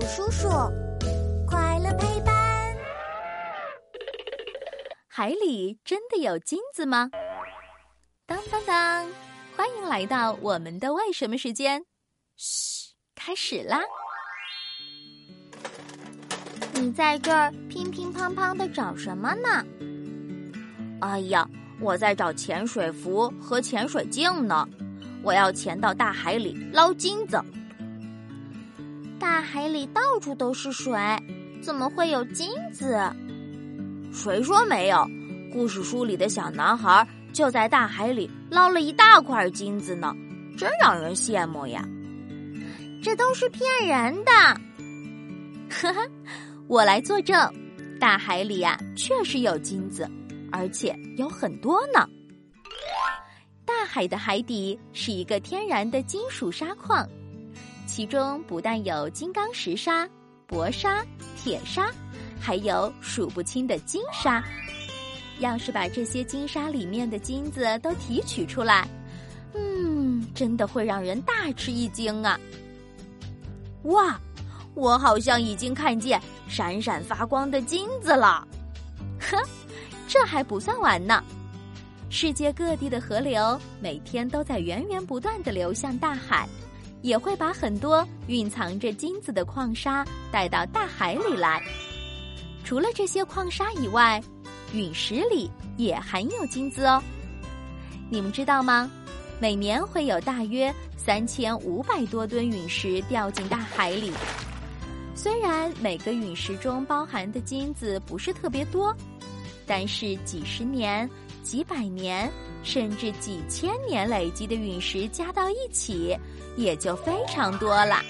叔叔，快乐陪伴。海里真的有金子吗？当当当！欢迎来到我们的为什么时间。嘘，开始啦！你在这儿乒乒乓乓的找什么呢？哎呀，我在找潜水服和潜水镜呢。我要潜到大海里捞金子。大海里到处都是水，怎么会有金子？谁说没有？故事书里的小男孩就在大海里捞了一大块金子呢，真让人羡慕呀！这都是骗人的。哈哈，我来作证，大海里呀确实有金子，而且有很多呢。大海的海底是一个天然的金属砂矿。其中不但有金刚石沙、薄沙、铁沙，还有数不清的金沙。要是把这些金沙里面的金子都提取出来，嗯，真的会让人大吃一惊啊！哇，我好像已经看见闪闪发光的金子了。呵，这还不算完呢。世界各地的河流每天都在源源不断的流向大海。也会把很多蕴藏着金子的矿砂带到大海里来。除了这些矿砂以外，陨石里也含有金子哦。你们知道吗？每年会有大约三千五百多吨陨石掉进大海里。虽然每个陨石中包含的金子不是特别多，但是几十年、几百年。甚至几千年累积的陨石加到一起，也就非常多了。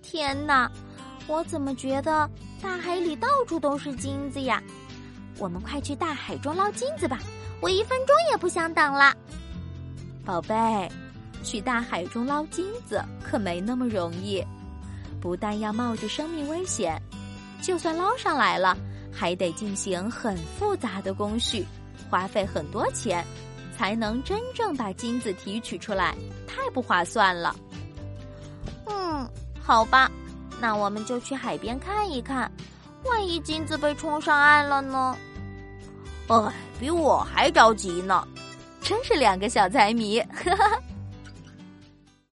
天哪，我怎么觉得大海里到处都是金子呀？我们快去大海中捞金子吧！我一分钟也不想等了。宝贝，去大海中捞金子可没那么容易，不但要冒着生命危险，就算捞上来了，还得进行很复杂的工序。花费很多钱，才能真正把金子提取出来，太不划算了。嗯，好吧，那我们就去海边看一看，万一金子被冲上岸了呢？哎，比我还着急呢，真是两个小财迷。哈哈。